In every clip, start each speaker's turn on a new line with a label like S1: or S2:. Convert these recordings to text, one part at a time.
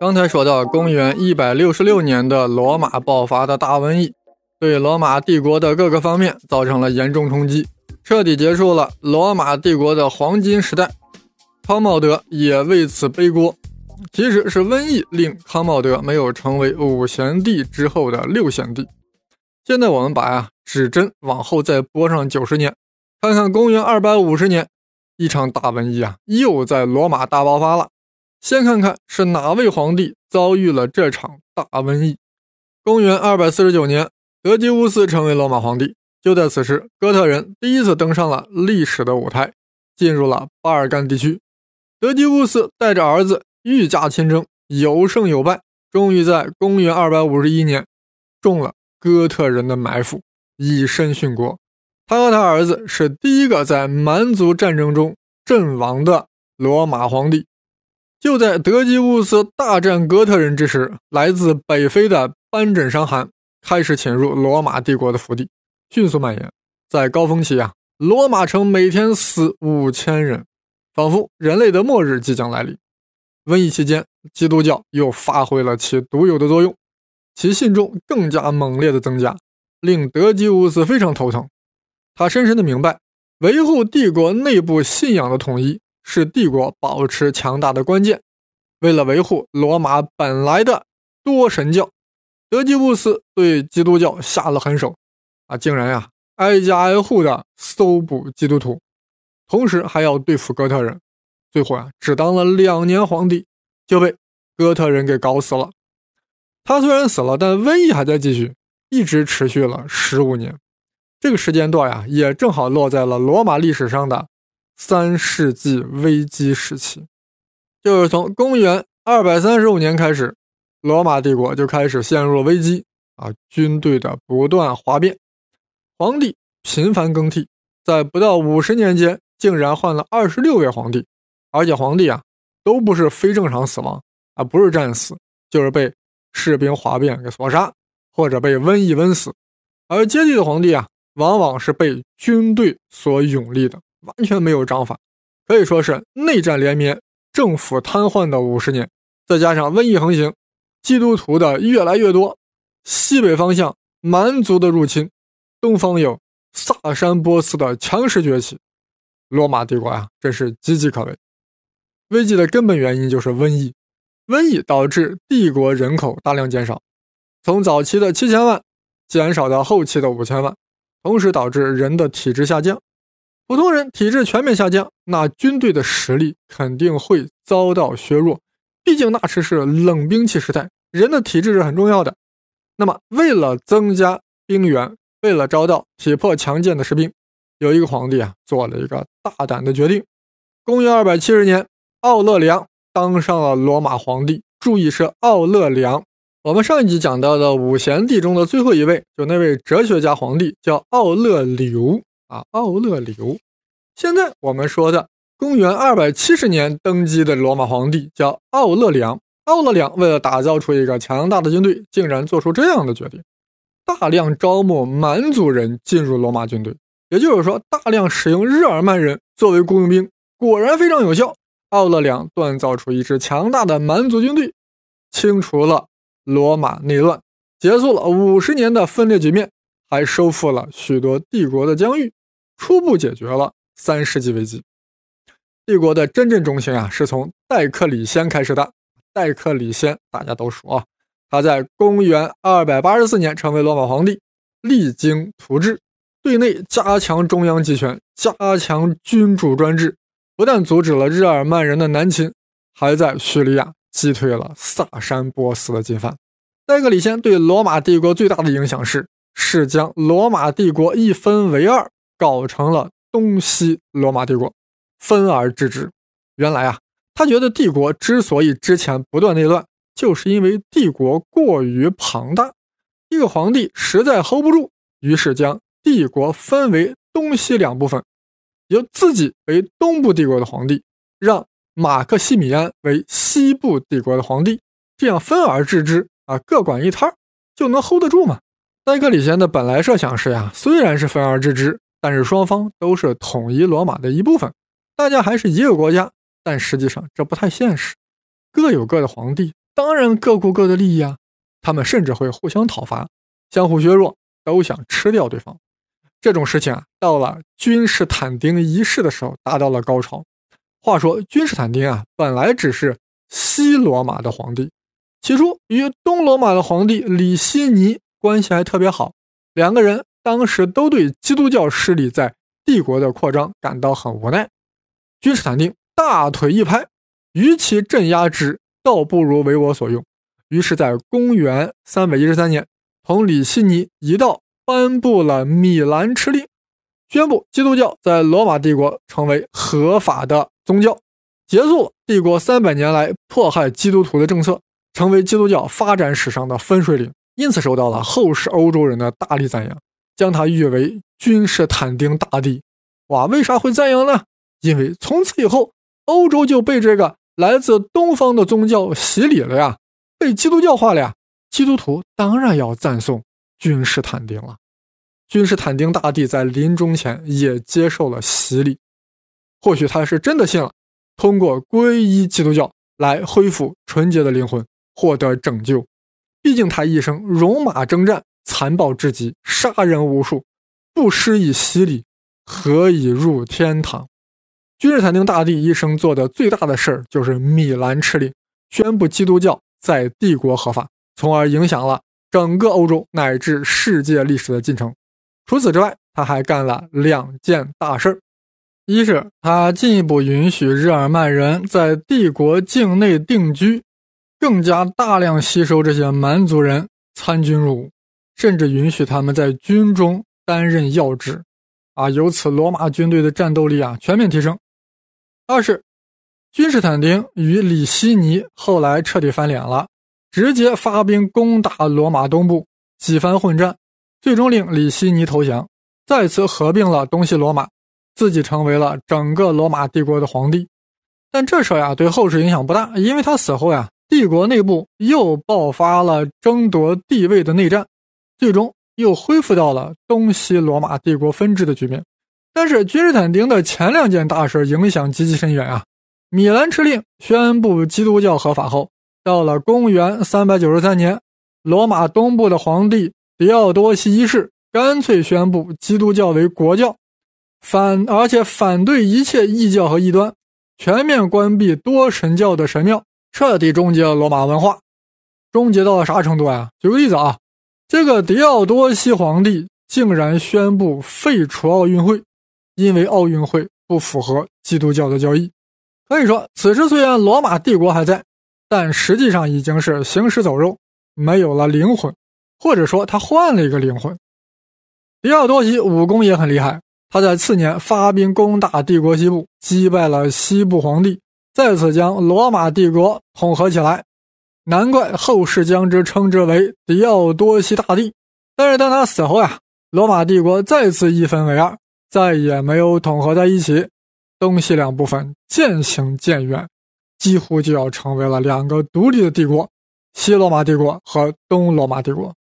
S1: 刚才说到，公元一百六十六年的罗马爆发的大瘟疫，对罗马帝国的各个方面造成了严重冲击，彻底结束了罗马帝国的黄金时代。康茂德也为此背锅，其实是瘟疫令康茂德没有成为五贤帝之后的六贤帝。现在我们把呀指针往后再拨上九十年，看看公元二百五十年，一场大瘟疫啊又在罗马大爆发了。先看看是哪位皇帝遭遇了这场大瘟疫。公元二百四十九年，德基乌斯成为罗马皇帝。就在此时，哥特人第一次登上了历史的舞台，进入了巴尔干地区。德基乌斯带着儿子御驾亲征，有胜有败，终于在公元二百五十一年中了哥特人的埋伏，以身殉国。他和他儿子是第一个在蛮族战争中阵亡的罗马皇帝。就在德基乌斯大战哥特人之时，来自北非的斑疹伤寒开始侵入罗马帝国的腹地，迅速蔓延。在高峰期啊，罗马城每天死五千人，仿佛人类的末日即将来临。瘟疫期间，基督教又发挥了其独有的作用，其信众更加猛烈的增加，令德基乌斯非常头疼。他深深的明白，维护帝国内部信仰的统一。是帝国保持强大的关键。为了维护罗马本来的多神教，德基乌斯对基督教下了狠手，啊，竟然呀挨家挨户的搜捕基督徒，同时还要对付哥特人。最后啊，只当了两年皇帝，就被哥特人给搞死了。他虽然死了，但瘟疫还在继续，一直持续了十五年。这个时间段呀，也正好落在了罗马历史上的。三世纪危机时期，就是从公元二百三十五年开始，罗马帝国就开始陷入了危机啊！军队的不断哗变，皇帝频繁更替，在不到五十年间，竟然换了二十六位皇帝，而且皇帝啊，都不是非正常死亡啊，不是战死，就是被士兵哗变给所杀，或者被瘟疫瘟死，而接替的皇帝啊，往往是被军队所拥立的。完全没有章法，可以说是内战连绵、政府瘫痪的五十年。再加上瘟疫横行，基督徒的越来越多，西北方向蛮族的入侵，东方有萨珊波斯的强势崛起，罗马帝国啊，真是岌岌可危。危机的根本原因就是瘟疫，瘟疫导致帝国人口大量减少，从早期的七千万减少到后期的五千万，同时导致人的体质下降。普通人体质全面下降，那军队的实力肯定会遭到削弱。毕竟那时是冷兵器时代，人的体质是很重要的。那么，为了增加兵源，为了招到体魄强健的士兵，有一个皇帝啊，做了一个大胆的决定。公元二百七十年，奥勒良当上了罗马皇帝。注意是奥勒良。我们上一集讲到的五贤帝中的最后一位，就那位哲学家皇帝叫奥勒留。啊，奥勒留。现在我们说的公元二百七十年登基的罗马皇帝叫奥勒良。奥勒良为了打造出一个强大的军队，竟然做出这样的决定：大量招募蛮族人进入罗马军队。也就是说，大量使用日耳曼人作为雇佣兵，果然非常有效。奥勒良锻造出一支强大的蛮族军队，清除了罗马内乱，结束了五十年的分裂局面。还收复了许多帝国的疆域，初步解决了三世纪危机。帝国的真正中心啊，是从戴克里先开始的。戴克里先大家都熟啊，他在公元二百八十四年成为罗马皇帝，励精图治，对内加强中央集权，加强君主专制，不但阻止了日耳曼人的南侵，还在叙利亚击退了萨珊波斯的进犯。戴克里先对罗马帝国最大的影响是。是将罗马帝国一分为二，搞成了东西罗马帝国，分而治之。原来啊，他觉得帝国之所以之前不断内乱，就是因为帝国过于庞大，一个皇帝实在 hold 不住，于是将帝国分为东西两部分，由自己为东部帝国的皇帝，让马克西米安为西部帝国的皇帝，这样分而治之啊，各管一摊儿就能 hold 得住嘛。戴克里先的本来设想是呀，虽然是分而治之，但是双方都是统一罗马的一部分，大家还是一个国家。但实际上这不太现实，各有各的皇帝，当然各顾各的利益啊，他们甚至会互相讨伐，相互削弱，都想吃掉对方。这种事情啊，到了君士坦丁一世的时候达到了高潮。话说君士坦丁啊，本来只是西罗马的皇帝，起初与东罗马的皇帝李希尼关系还特别好，两个人当时都对基督教势力在帝国的扩张感到很无奈。君士坦丁大腿一拍，与其镇压之，倒不如为我所用。于是，在公元三百一十三年，同李希尼一道颁布了米兰敕令，宣布基督教在罗马帝国成为合法的宗教，结束了帝国三百年来迫害基督徒的政策，成为基督教发展史上的分水岭，因此受到了后世欧洲人的大力赞扬，将他誉为君士坦丁大帝。哇，为啥会赞扬呢？因为从此以后，欧洲就被这个来自东方的宗教洗礼了呀，被基督教化了呀。基督徒当然要赞颂君士坦丁了。君士坦丁大帝在临终前也接受了洗礼，或许他是真的信了，通过皈依基督教来恢复纯洁的灵魂，获得拯救。毕竟他一生戎马征战，残暴至极，杀人无数，不施以洗礼，何以入天堂？君士坦丁大帝一生做的最大的事儿就是米兰敕令，宣布基督教在帝国合法，从而影响了整个欧洲乃至世界历史的进程。除此之外，他还干了两件大事儿：一是他进一步允许日耳曼人在帝国境内定居，更加大量吸收这些蛮族人参军入伍，甚至允许他们在军中担任要职，啊，由此罗马军队的战斗力啊全面提升。二是，君士坦丁与李希尼后来彻底翻脸了，直接发兵攻打罗马东部，几番混战，最终令李希尼投降，再次合并了东西罗马，自己成为了整个罗马帝国的皇帝。但这事呀，对后世影响不大，因为他死后呀，帝国内部又爆发了争夺地位的内战，最终又恢复到了东西罗马帝国分治的局面。但是君士坦丁的前两件大事影响极其深远啊！米兰敕令宣布基督教合法后，到了公元三百九十三年，罗马东部的皇帝狄奥多西一世干脆宣布基督教为国教，反而且反对一切异教和异端，全面关闭多神教的神庙，彻底终结了罗马文化。终结到了啥程度啊？举个例子啊，这个狄奥多西皇帝竟然宣布废除奥运会。因为奥运会不符合基督教的教义，可以说此时虽然罗马帝国还在，但实际上已经是行尸走肉，没有了灵魂，或者说他换了一个灵魂。狄奥多西武功也很厉害，他在次年发兵攻打帝国西部，击败了西部皇帝，再次将罗马帝国统合起来，难怪后世将之称之为狄奥多西大帝。但是当他死后呀，罗马帝国再次一分为二。再也没有统合在一起，东西两部分渐行渐远，几乎就要成为了两个独立的帝国——西罗马帝国和东罗马帝国。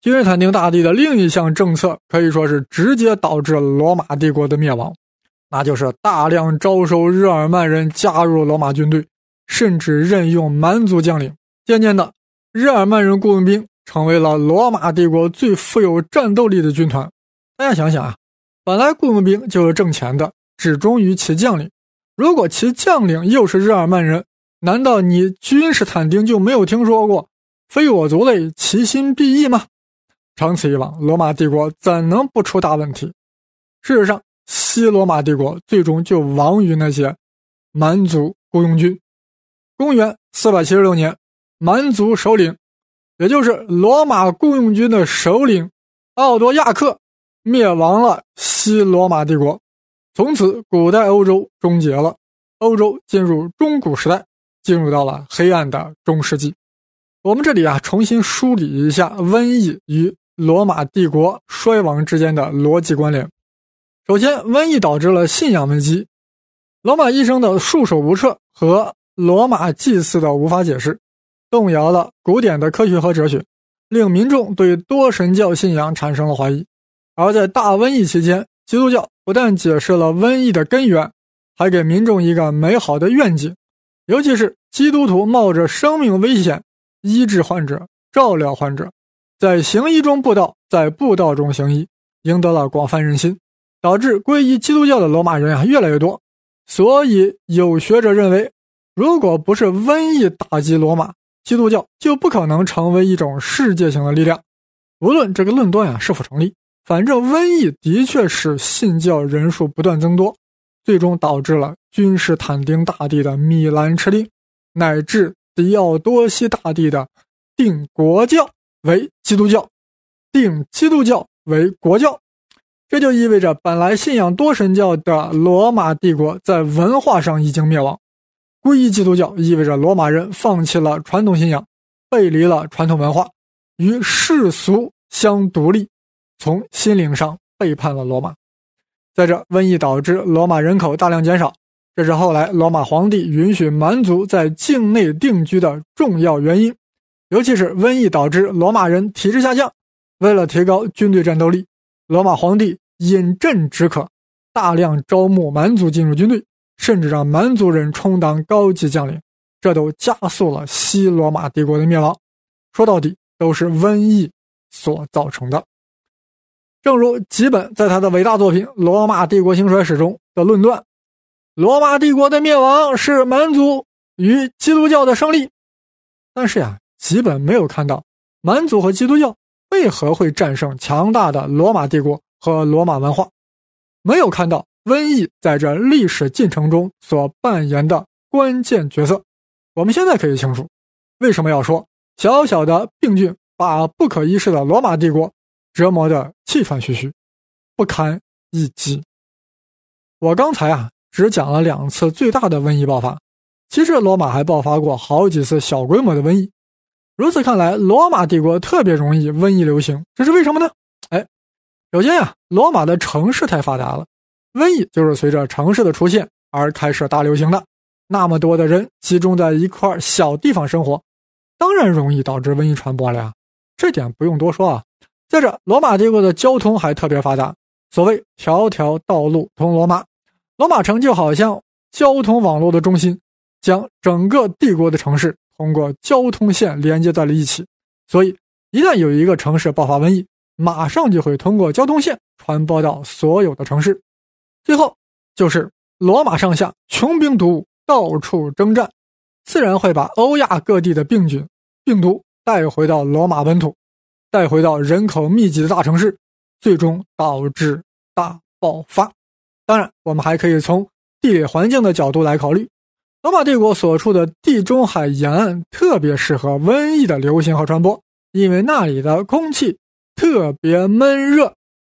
S1: 君士坦丁大帝的另一项政策可以说是直接导致罗马帝国的灭亡，那就是大量招收日耳曼人加入罗马军队，甚至任用蛮族将领。渐渐的，日耳曼人雇佣兵成为了罗马帝国最富有战斗力的军团。大家想想啊。本来雇佣兵就是挣钱的，只忠于其将领。如果其将领又是日耳曼人，难道你君士坦丁就没有听说过“非我族类，其心必异”吗？长此以往，罗马帝国怎能不出大问题？事实上，西罗马帝国最终就亡于那些蛮族雇佣军。公元476年，蛮族首领，也就是罗马雇佣军的首领奥多亚克。灭亡了西罗马帝国，从此古代欧洲终结了，欧洲进入中古时代，进入到了黑暗的中世纪。我们这里啊，重新梳理一下瘟疫与罗马帝国衰亡之间的逻辑关联。首先，瘟疫导致了信仰危机，罗马医生的束手无策和罗马祭祀的无法解释，动摇了古典的科学和哲学，令民众对多神教信仰产生了怀疑。而在大瘟疫期间，基督教不但解释了瘟疫的根源，还给民众一个美好的愿景，尤其是基督徒冒着生命危险医治患者、照料患者，在行医中布道，在布道中行医，赢得了广泛人心，导致皈依基督教的罗马人啊越来越多。所以有学者认为，如果不是瘟疫打击罗马，基督教就不可能成为一种世界性的力量。无论这个论断啊是否成立，反正瘟疫的确使信教人数不断增多，最终导致了君士坦丁大帝的米兰敕令，乃至狄奥多西大帝的定国教为基督教，定基督教为国教。这就意味着，本来信仰多神教的罗马帝国在文化上已经灭亡。皈依基督教意味着罗马人放弃了传统信仰，背离了传统文化，与世俗相独立，从心灵上背叛了罗马。在这，瘟疫导致罗马人口大量减少，这是后来罗马皇帝允许蛮族在境内定居的重要原因。尤其是瘟疫导致罗马人体质下降，为了提高军队战斗力。罗马皇帝饮鸩止渴，大量招募蛮族进入军队，甚至让蛮族人充当高级将领，这都加速了西罗马帝国的灭亡。说到底，都是瘟疫所造成的。正如吉本在他的伟大作品《罗马帝国兴衰史》中的论断：“罗马帝国的灭亡是蛮族与基督教的胜利。”但是呀，吉本没有看到蛮族和基督教。为何会战胜强大的罗马帝国和罗马文化？没有看到瘟疫在这历史进程中所扮演的关键角色。我们现在可以清楚，为什么要说小小的病菌把不可一世的罗马帝国折磨得气喘吁吁、不堪一击。我刚才啊只讲了两次最大的瘟疫爆发，其实罗马还爆发过好几次小规模的瘟疫。如此看来，罗马帝国特别容易瘟疫流行，这是为什么呢？哎，首先呀，罗马的城市太发达了，瘟疫就是随着城市的出现而开始大流行的。那么多的人集中在一块小地方生活，当然容易导致瘟疫传播了呀。这点不用多说啊。接着，罗马帝国的交通还特别发达，所谓条条道路通罗马，罗马城就好像交通网络的中心，将整个帝国的城市。通过交通线连接在了一起，所以一旦有一个城市爆发瘟疫，马上就会通过交通线传播到所有的城市。最后就是罗马上下穷兵黩武，到处征战，自然会把欧亚各地的病菌、病毒带回到罗马本土，带回到人口密集的大城市，最终导致大爆发。当然，我们还可以从地理环境的角度来考虑。罗马帝国所处的地中海沿岸特别适合瘟疫的流行和传播，因为那里的空气特别闷热，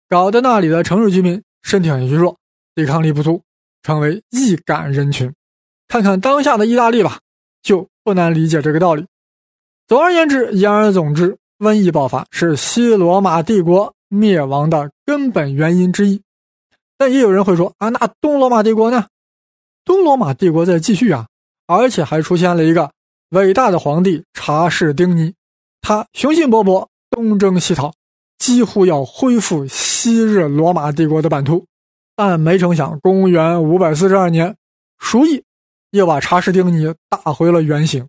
S1: 搞得那里的城市居民身体很虚弱，抵抗力不足，成为易感人群。看看当下的意大利吧，就不难理解这个道理。总而言之，言而总之，瘟疫爆发是西罗马帝国灭亡的根本原因之一。但也有人会说啊，那东罗马帝国呢？东罗马帝国在继续啊，而且还出现了一个伟大的皇帝查士丁尼，他雄心勃勃，东征西讨，几乎要恢复昔日罗马帝国的版图。但没成想，公元五百四十二年，鼠疫又把查士丁尼打回了原形。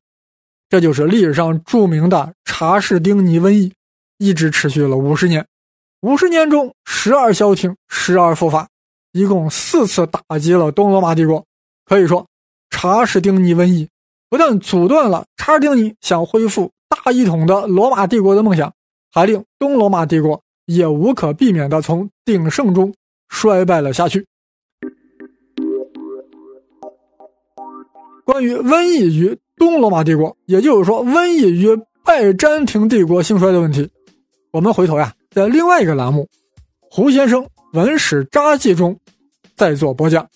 S1: 这就是历史上著名的查士丁尼瘟疫，一直持续了五十年。五十年中，时而消停，时而复发，一共四次打击了东罗马帝国。可以说，查士丁尼瘟疫不但阻断了查士丁尼想恢复大一统的罗马帝国的梦想，还令东罗马帝国也无可避免地从鼎盛中衰败了下去。关于瘟疫与东罗马帝国，也就是说瘟疫与拜占庭帝国兴衰的问题，我们回头呀，在另外一个栏目《胡先生文史札记》中再做播讲。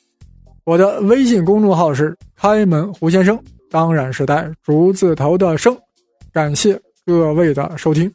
S1: 我的微信公众号是开门胡先生，当然是带竹字头的生。感谢各位的收听。